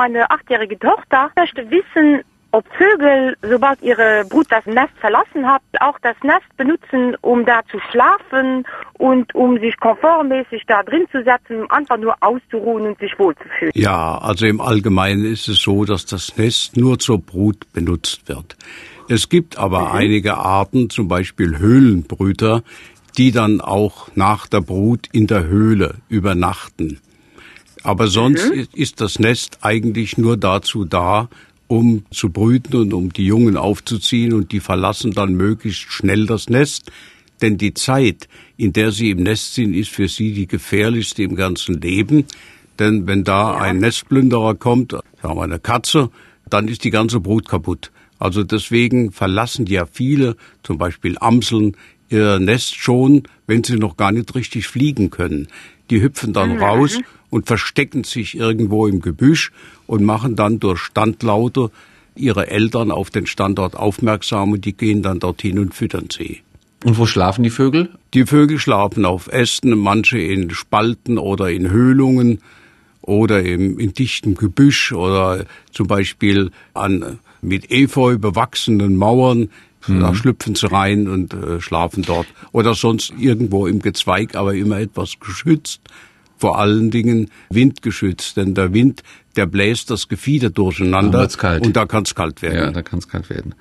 meine achtjährige Tochter möchte wissen, ob Vögel, sobald ihre Brut das Nest verlassen hat, auch das Nest benutzen, um da zu schlafen und um sich komfortmäßig da drin zu setzen, um einfach nur auszuruhen und sich wohlzufühlen. Ja, also im Allgemeinen ist es so, dass das Nest nur zur Brut benutzt wird. Es gibt aber mhm. einige Arten, zum Beispiel Höhlenbrüter, die dann auch nach der Brut in der Höhle übernachten. Aber sonst mhm. ist das Nest eigentlich nur dazu da, um zu brüten und um die Jungen aufzuziehen und die verlassen dann möglichst schnell das Nest. Denn die Zeit, in der sie im Nest sind, ist für sie die gefährlichste im ganzen Leben. Denn wenn da ein Nestplünderer kommt, sagen wir eine Katze, dann ist die ganze Brut kaputt. Also deswegen verlassen ja viele, zum Beispiel Amseln, ihr Nest schon, wenn sie noch gar nicht richtig fliegen können. Die hüpfen dann mhm. raus und verstecken sich irgendwo im Gebüsch und machen dann durch Standlaute ihre Eltern auf den Standort aufmerksam und die gehen dann dorthin und füttern sie. Und wo schlafen die Vögel? Die Vögel schlafen auf Ästen, manche in Spalten oder in Höhlungen oder im, in dichtem Gebüsch oder zum Beispiel an mit Efeu bewachsenen Mauern. Mhm. Da schlüpfen sie rein und äh, schlafen dort. Oder sonst irgendwo im Gezweig, aber immer etwas geschützt vor allen Dingen windgeschützt, denn der Wind, der bläst das Gefieder durcheinander und da kann es kalt werden. Ja, da kann es kalt werden.